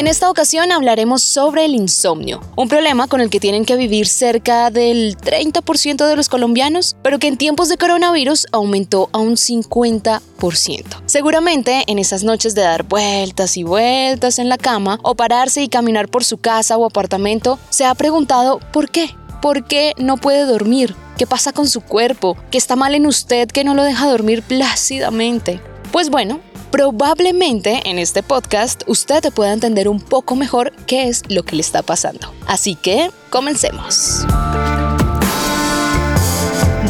En esta ocasión hablaremos sobre el insomnio, un problema con el que tienen que vivir cerca del 30% de los colombianos, pero que en tiempos de coronavirus aumentó a un 50%. Seguramente en esas noches de dar vueltas y vueltas en la cama o pararse y caminar por su casa o apartamento, se ha preguntado ¿por qué? ¿Por qué no puede dormir? ¿Qué pasa con su cuerpo? ¿Qué está mal en usted que no lo deja dormir plácidamente? Pues bueno, Probablemente en este podcast usted pueda entender un poco mejor qué es lo que le está pasando. Así que, comencemos.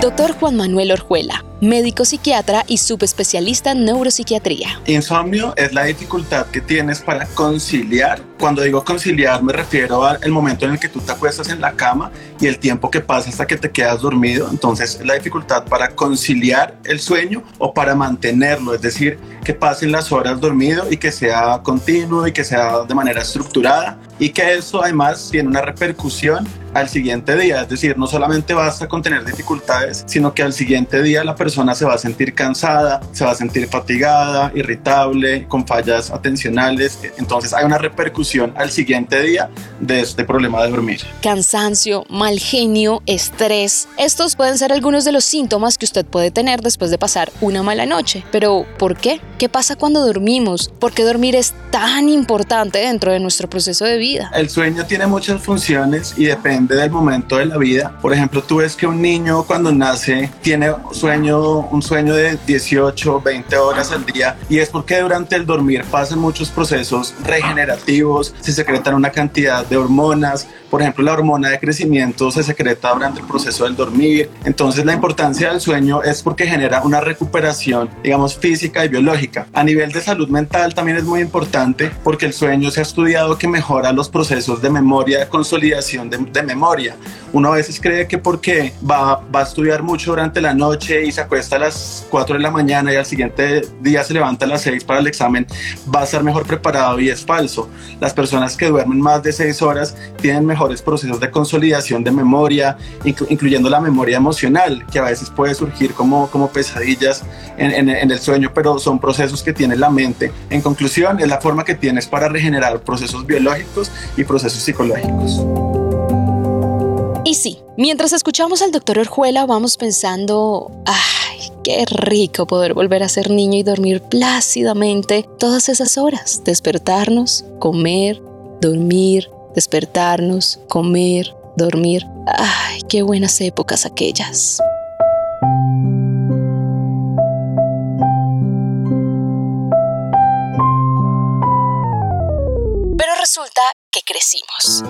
Doctor Juan Manuel Orjuela, médico psiquiatra y subespecialista en neuropsiquiatría. Insomnio es la dificultad que tienes para conciliar. Cuando digo conciliar me refiero al momento en el que tú te acuestas en la cama y el tiempo que pasa hasta que te quedas dormido. Entonces es la dificultad para conciliar el sueño o para mantenerlo, es decir, que pasen las horas dormido y que sea continuo y que sea de manera estructurada y que eso además tiene una repercusión al siguiente día, es decir, no solamente basta con tener dificultades, sino que al siguiente día la persona se va a sentir cansada, se va a sentir fatigada, irritable, con fallas atencionales, entonces hay una repercusión al siguiente día de este problema de dormir. Cansancio, mal genio, estrés, estos pueden ser algunos de los síntomas que usted puede tener después de pasar una mala noche, pero ¿por qué? ¿Qué pasa cuando dormimos? ¿Por qué dormir es tan importante dentro de nuestro proceso de vida? El sueño tiene muchas funciones y depende del momento de la vida. Por ejemplo, tú ves que un niño cuando nace tiene un sueño de 18, 20 horas al día y es porque durante el dormir pasan muchos procesos regenerativos, se secretan una cantidad de hormonas, por ejemplo, la hormona de crecimiento se secreta durante el proceso del dormir. Entonces, la importancia del sueño es porque genera una recuperación, digamos, física y biológica. A nivel de salud mental también es muy importante porque el sueño se ha estudiado que mejora los procesos de memoria, de consolidación de, de memoria. Uno a veces cree que porque va, va a estudiar mucho durante la noche y se acuesta a las 4 de la mañana y al siguiente día se levanta a las 6 para el examen, va a estar mejor preparado y es falso. Las personas que duermen más de 6 horas tienen mejores procesos de consolidación de memoria, incluyendo la memoria emocional, que a veces puede surgir como, como pesadillas en, en, en el sueño, pero son procesos que tiene la mente. En conclusión, es la forma que tienes para regenerar procesos biológicos y procesos psicológicos. Y sí, mientras escuchamos al doctor Orjuela vamos pensando, ay, qué rico poder volver a ser niño y dormir plácidamente todas esas horas, despertarnos, comer, dormir, despertarnos, comer, dormir. Ay, qué buenas épocas aquellas. Pero resulta que crecimos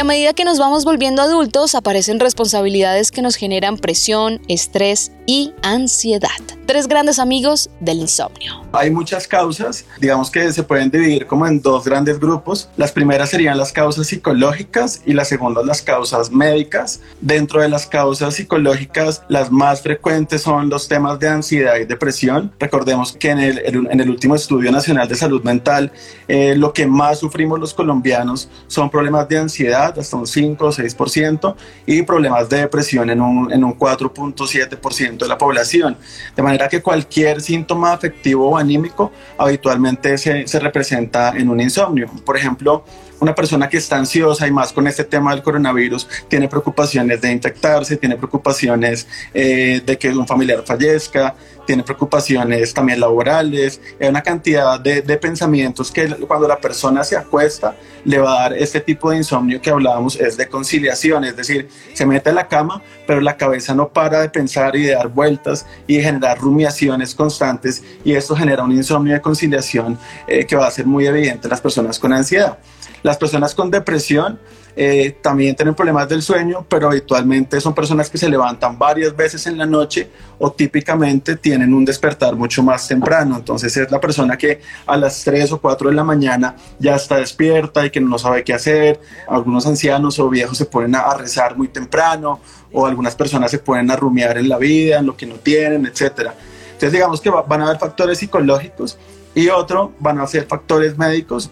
a medida que nos vamos volviendo adultos, aparecen responsabilidades que nos generan presión, estrés y ansiedad. Tres grandes amigos del insomnio. Hay muchas causas, digamos que se pueden dividir como en dos grandes grupos. Las primeras serían las causas psicológicas y las segundas las causas médicas. Dentro de las causas psicológicas, las más frecuentes son los temas de ansiedad y depresión. Recordemos que en el, en el último estudio nacional de salud mental, eh, lo que más sufrimos los colombianos son problemas de ansiedad, hasta un 5 o 6%, y problemas de depresión en un, en un 4.7% de la población. De manera que cualquier síntoma afectivo o anímico habitualmente se, se representa en un insomnio. Por ejemplo, una persona que está ansiosa y más con este tema del coronavirus tiene preocupaciones de infectarse, tiene preocupaciones eh, de que un familiar fallezca, tiene preocupaciones también laborales, hay una cantidad de, de, pensamientos que cuando la persona se acuesta le va a dar este tipo de insomnio que hablábamos, es de conciliación, es decir, se mete a la cama, pero la cabeza no para de pensar y de dar vueltas y de generar rumiaciones constantes y esto genera un insomnio de conciliación eh, que va a ser muy evidente en las personas con ansiedad. Las personas con depresión eh, también tienen problemas del sueño, pero habitualmente son personas que se levantan varias veces en la noche o típicamente tienen un despertar mucho más temprano. Entonces es la persona que a las 3 o 4 de la mañana ya está despierta y que no sabe qué hacer. Algunos ancianos o viejos se ponen a rezar muy temprano o algunas personas se ponen a rumiar en la vida, en lo que no tienen, etcétera. Entonces digamos que van a haber factores psicológicos y otro van a ser factores médicos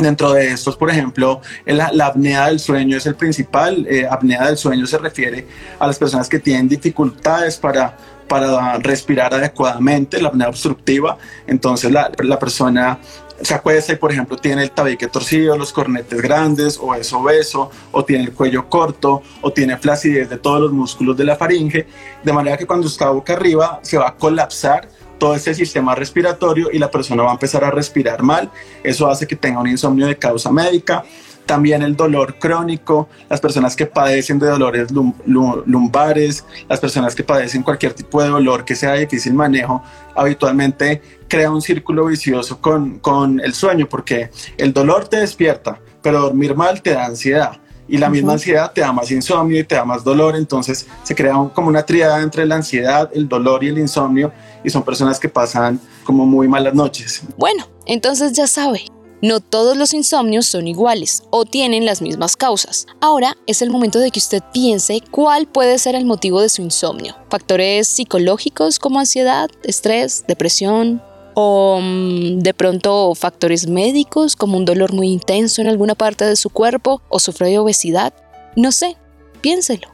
Dentro de estos, por ejemplo, la, apnea del sueño es el principal. Eh, apnea del sueño se refiere a las personas que tienen dificultades para, para respirar adecuadamente, la apnea obstructiva. Entonces la, la persona se acuesta y, por ejemplo, tiene el tabique torcido, los cornetes grandes, o es obeso, o tiene el cuello corto, o tiene flacidez de todos los músculos de la faringe, de manera que cuando está boca arriba se va a colapsar todo ese sistema respiratorio y la persona va a empezar a respirar mal. Eso hace que tenga un insomnio de causa médica. También el dolor crónico, las personas que padecen de dolores lumbares, las personas que padecen cualquier tipo de dolor que sea de difícil manejo, habitualmente crea un círculo vicioso con, con el sueño, porque el dolor te despierta, pero dormir mal te da ansiedad y la misma ansiedad te da más insomnio y te da más dolor, entonces se crea como una triada entre la ansiedad, el dolor y el insomnio y son personas que pasan como muy malas noches. Bueno, entonces ya sabe. No todos los insomnios son iguales o tienen las mismas causas. Ahora es el momento de que usted piense cuál puede ser el motivo de su insomnio. Factores psicológicos como ansiedad, estrés, depresión, o mm, de pronto factores médicos como un dolor muy intenso en alguna parte de su cuerpo o sufre de obesidad. No sé, piénselo.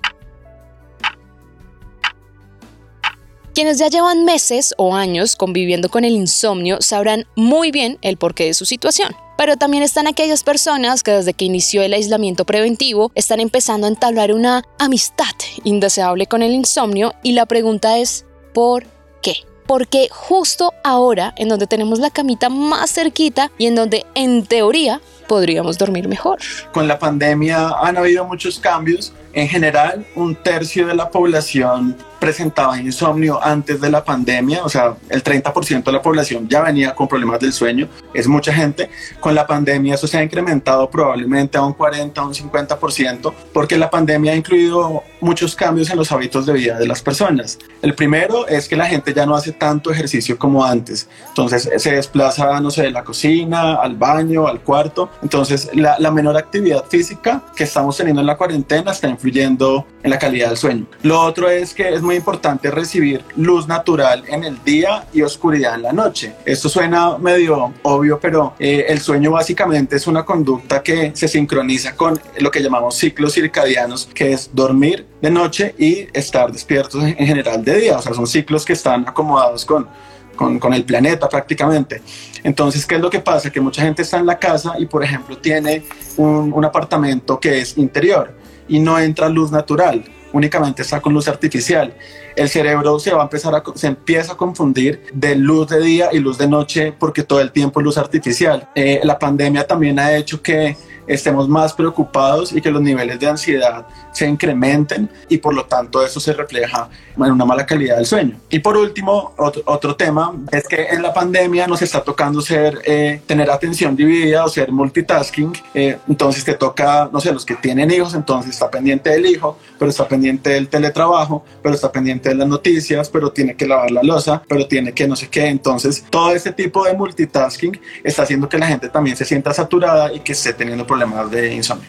Quienes ya llevan meses o años conviviendo con el insomnio sabrán muy bien el porqué de su situación. Pero también están aquellas personas que desde que inició el aislamiento preventivo están empezando a entablar una amistad indeseable con el insomnio y la pregunta es ¿por qué? Porque justo ahora, en donde tenemos la camita más cerquita y en donde en teoría podríamos dormir mejor. Con la pandemia han habido muchos cambios. En general, un tercio de la población presentaba insomnio antes de la pandemia, o sea, el 30% de la población ya venía con problemas del sueño, es mucha gente. Con la pandemia eso se ha incrementado probablemente a un 40, a un 50%, porque la pandemia ha incluido muchos cambios en los hábitos de vida de las personas. El primero es que la gente ya no hace tanto ejercicio como antes, entonces se desplaza, no sé, de la cocina al baño, al cuarto, entonces la, la menor actividad física que estamos teniendo en la cuarentena está influyendo en la calidad del sueño. Lo otro es que es muy importante recibir luz natural en el día y oscuridad en la noche. Esto suena medio obvio, pero eh, el sueño básicamente es una conducta que se sincroniza con lo que llamamos ciclos circadianos, que es dormir de noche y estar despiertos en general de día. O sea, son ciclos que están acomodados con, con, con, el planeta prácticamente. Entonces, ¿qué es lo que pasa? Que mucha gente está en la casa y, por ejemplo, tiene un, un apartamento que es interior y no entra luz natural únicamente está con luz artificial. El cerebro se va a empezar a, se empieza a confundir de luz de día y luz de noche porque todo el tiempo es luz artificial. Eh, la pandemia también ha hecho que estemos más preocupados y que los niveles de ansiedad se incrementen y por lo tanto eso se refleja en una mala calidad del sueño. Y por último, otro, tema es que en la pandemia nos está tocando ser, eh, tener atención dividida o ser multitasking. Eh, entonces te toca, no sé, los que tienen hijos, entonces está pendiente del hijo, pero está pendiente del teletrabajo, pero está pendiente de las noticias, pero tiene que lavar la losa, pero tiene que no sé qué. Entonces todo este tipo de multitasking está haciendo que la gente también se sienta saturada y que esté teniendo problemas de insomnio.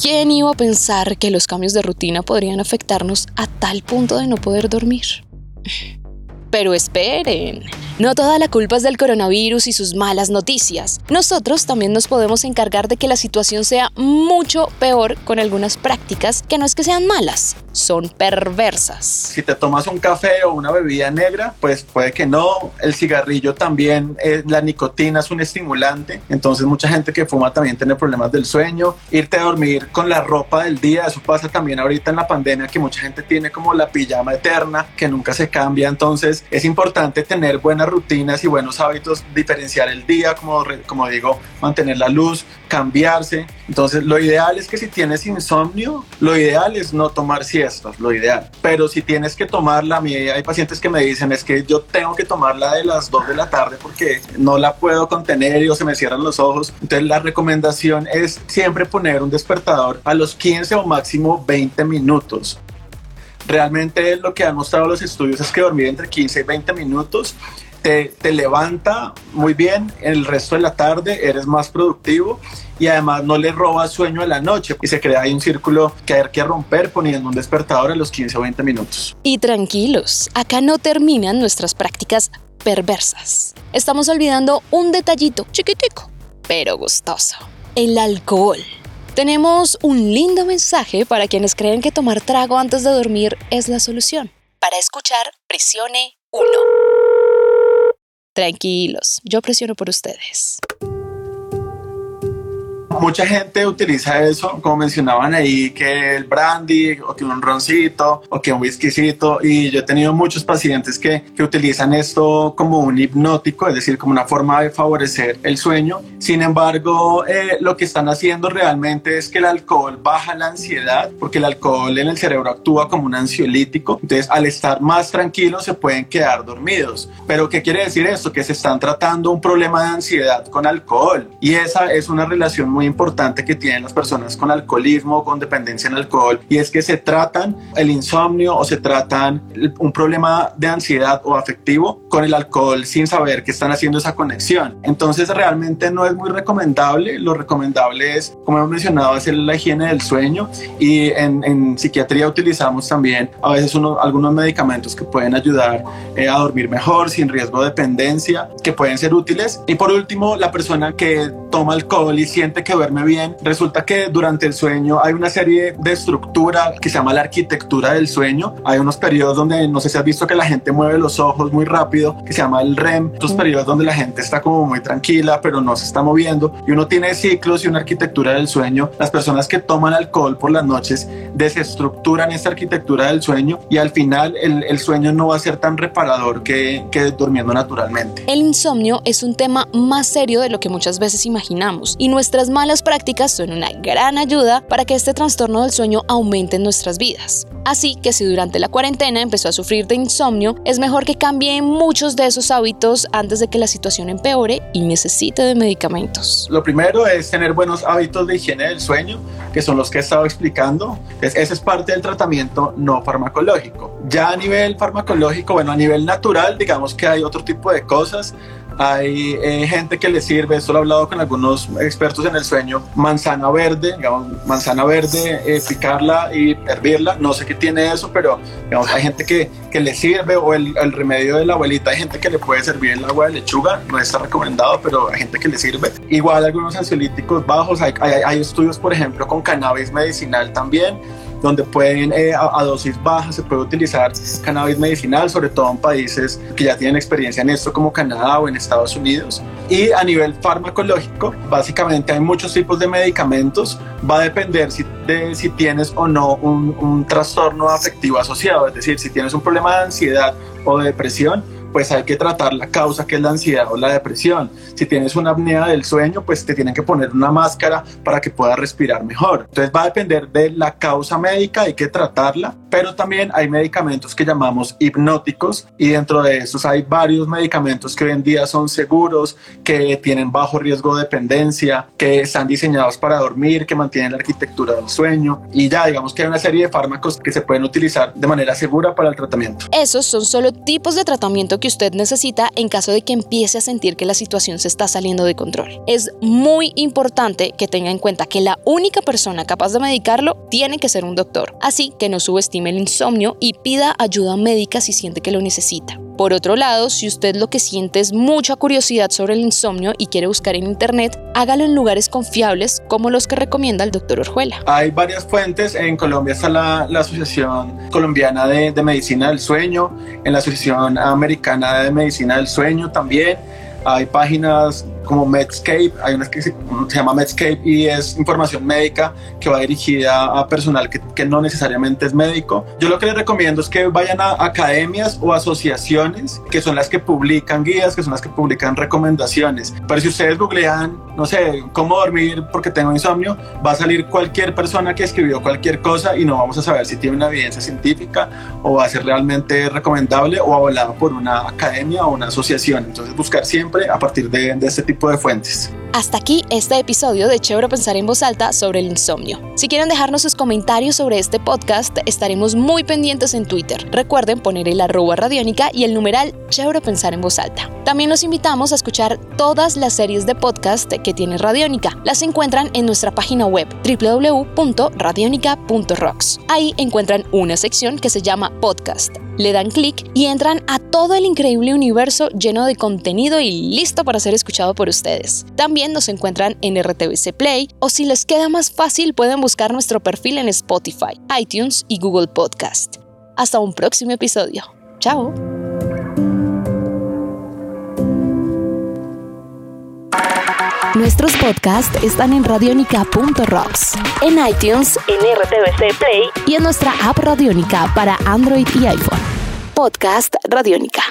¿Quién iba a pensar que los cambios de rutina podrían afectarnos a tal punto de no poder dormir? Pero esperen, no toda la culpa es del coronavirus y sus malas noticias. Nosotros también nos podemos encargar de que la situación sea mucho peor con algunas prácticas que no es que sean malas, son perversas. Si te tomas un café o una bebida negra, pues puede que no. El cigarrillo también, eh, la nicotina es un estimulante, entonces mucha gente que fuma también tiene problemas del sueño. Irte a dormir con la ropa del día, eso pasa también ahorita en la pandemia que mucha gente tiene como la pijama eterna que nunca se cambia, entonces es importante tener buenas buenas rutinas y buenos hábitos, diferenciar el día, como, como digo, mantener la luz, cambiarse. Entonces, lo ideal es que si tienes insomnio, lo ideal es no tomar siestas, lo ideal. Pero si tienes que tomarla, a mí hay pacientes que me dicen es que yo tengo que tomarla de las 2 de la tarde porque no la puedo contener o se me cierran los ojos. Entonces, la recomendación es siempre poner un despertador a los 15 o máximo 20 minutos. Realmente lo que han mostrado los estudios es que dormir entre 15 y 20 minutos te, levanta muy bien, el resto de la tarde eres más productivo y además no le robas sueño a la noche y se crea ahí un círculo que hay que romper poniendo un despertador a los 15 o 20 minutos. Y tranquilos, acá no terminan nuestras prácticas perversas. Estamos olvidando un detallito chiquitico, pero gustoso, el alcohol. Tenemos un lindo mensaje para quienes creen que tomar trago antes de dormir es la solución. Para escuchar, presione 1. Tranquilos, yo presiono por ustedes. Mucha gente utiliza eso, como mencionaban ahí, que el brandy, o que un roncito, o que un whiskycito. Y yo he tenido muchos pacientes que, que utilizan esto como un hipnótico, es decir, como una forma de favorecer el sueño. Sin embargo, eh, lo que están haciendo realmente es que el alcohol baja la ansiedad, porque el alcohol en el cerebro actúa como un ansiolítico. Entonces, al estar más tranquilos, se pueden quedar dormidos. Pero, ¿qué quiere decir esto? Que se están tratando un problema de ansiedad con alcohol. Y esa es una relación muy importante que tienen las personas con alcoholismo con dependencia en alcohol y es que se tratan el insomnio o se tratan un problema de ansiedad o afectivo con el alcohol sin saber que están haciendo esa conexión. Entonces realmente no es muy recomendable. Lo recomendable es, como hemos mencionado, hacer la higiene del sueño y en, en psiquiatría utilizamos también a veces uno, algunos medicamentos que pueden ayudar eh, a dormir mejor sin riesgo de dependencia, que pueden ser útiles. Y por último, la persona que toma alcohol y siente que duerme bien, resulta que durante el sueño hay una serie de estructura que se llama la arquitectura del sueño. Hay unos periodos donde no sé si has visto que la gente mueve los ojos muy rápido, que se llama el REM. Otros periodos donde la gente está como muy tranquila, pero no se está moviendo. Y uno tiene ciclos y una arquitectura del sueño. Las personas que toman alcohol por las noches desestructuran esta arquitectura del sueño y al final el, el sueño no va a ser tan reparador que, que durmiendo naturalmente. El insomnio es un tema más serio de lo que muchas veces imaginamos y nuestras malas prácticas son una gran ayuda para que este trastorno del sueño aumente en nuestras vidas. Así que si durante la cuarentena empezó a sufrir de insomnio, es mejor que cambie muchos de esos hábitos antes de que la situación empeore y necesite de medicamentos. Lo primero es tener buenos hábitos de higiene del sueño, que son los que he estado explicando. Ese es parte del tratamiento no farmacológico. Ya a nivel farmacológico, bueno, a nivel natural, digamos que hay otro tipo de cosas hay eh, gente que le sirve, esto lo he hablado con algunos expertos en el sueño, manzana verde, digamos, manzana verde, eh, picarla y hervirla. No sé qué tiene eso, pero digamos, hay gente que, que le sirve o el, el, remedio de la abuelita, hay gente que le puede servir el agua de lechuga, no está recomendado, pero hay gente que le sirve. Igual algunos ansiolíticos bajos, hay, hay, hay estudios, por ejemplo, con cannabis medicinal también donde pueden eh, a, a, dosis bajas se puede utilizar cannabis medicinal, sobre todo en países que ya tienen experiencia en esto como Canadá o en Estados Unidos. Y a nivel farmacológico, básicamente hay muchos tipos de medicamentos, va a depender si, de si tienes o no un, un trastorno afectivo asociado, es decir, si tienes un problema de ansiedad o de depresión, pues hay que tratar la causa que es la ansiedad o la depresión. Si tienes una apnea del sueño, pues te tienen que poner una máscara para que puedas respirar mejor. Entonces va a depender de la causa médica, hay que tratarla, pero también hay medicamentos que llamamos hipnóticos y dentro de esos hay varios medicamentos que hoy en día son seguros, que tienen bajo riesgo de dependencia, que están diseñados para dormir, que mantienen la arquitectura del sueño y ya digamos que hay una serie de fármacos que se pueden utilizar de manera segura para el tratamiento. Esos son solo tipos de tratamiento que usted necesita en caso de que empiece a sentir que la situación se está saliendo de control. Es muy importante que tenga en cuenta que la única persona capaz de medicarlo tiene que ser un doctor, así que no subestime el insomnio y pida ayuda médica si siente que lo necesita. Por otro lado, si usted lo que siente es mucha curiosidad sobre el insomnio y quiere buscar en internet, hágalo en lugares confiables como los que recomienda el doctor Orjuela. Hay varias fuentes. En Colombia está la, la Asociación Colombiana de, de Medicina del Sueño, en la Asociación Americana de Medicina del Sueño también. Hay páginas como Medscape, hay una que se, llama Medscape y es información médica que va dirigida a personal que, que no necesariamente es médico. Yo lo que les recomiendo es que vayan a academias o asociaciones que son las que publican guías, que son las que publican recomendaciones. Pero si ustedes googlean, no sé, cómo dormir porque tengo insomnio, va a salir cualquier persona que escribió cualquier cosa y no vamos a saber si tiene una evidencia científica o va a ser realmente recomendable o avalado por una academia o una asociación. Entonces buscar siempre a partir de, de este tipo de fuentes. Hasta aquí este episodio de Chévere Pensar en Voz Alta sobre el insomnio. Si quieren dejarnos sus comentarios sobre este podcast, estaremos muy pendientes en Twitter. Recuerden poner el arroba radiónica y el numeral Chévere Pensar en Voz Alta. También los invitamos a escuchar todas las series de podcast que tiene Radiónica. Las encuentran en nuestra página web www.radionica.rocks. Ahí encuentran una sección que se llama Podcast le dan clic y entran a todo el increíble universo lleno de contenido y listo para ser escuchado por ustedes. También nos encuentran en RTVC Play o si les queda más fácil pueden buscar nuestro perfil en Spotify, iTunes y Google Podcast. Hasta un próximo episodio. Chao. Nuestros podcasts están en radionica.rocks, en iTunes, en RTVC Play y en nuestra app Radionica para Android y iPhone. Podcast Radionica.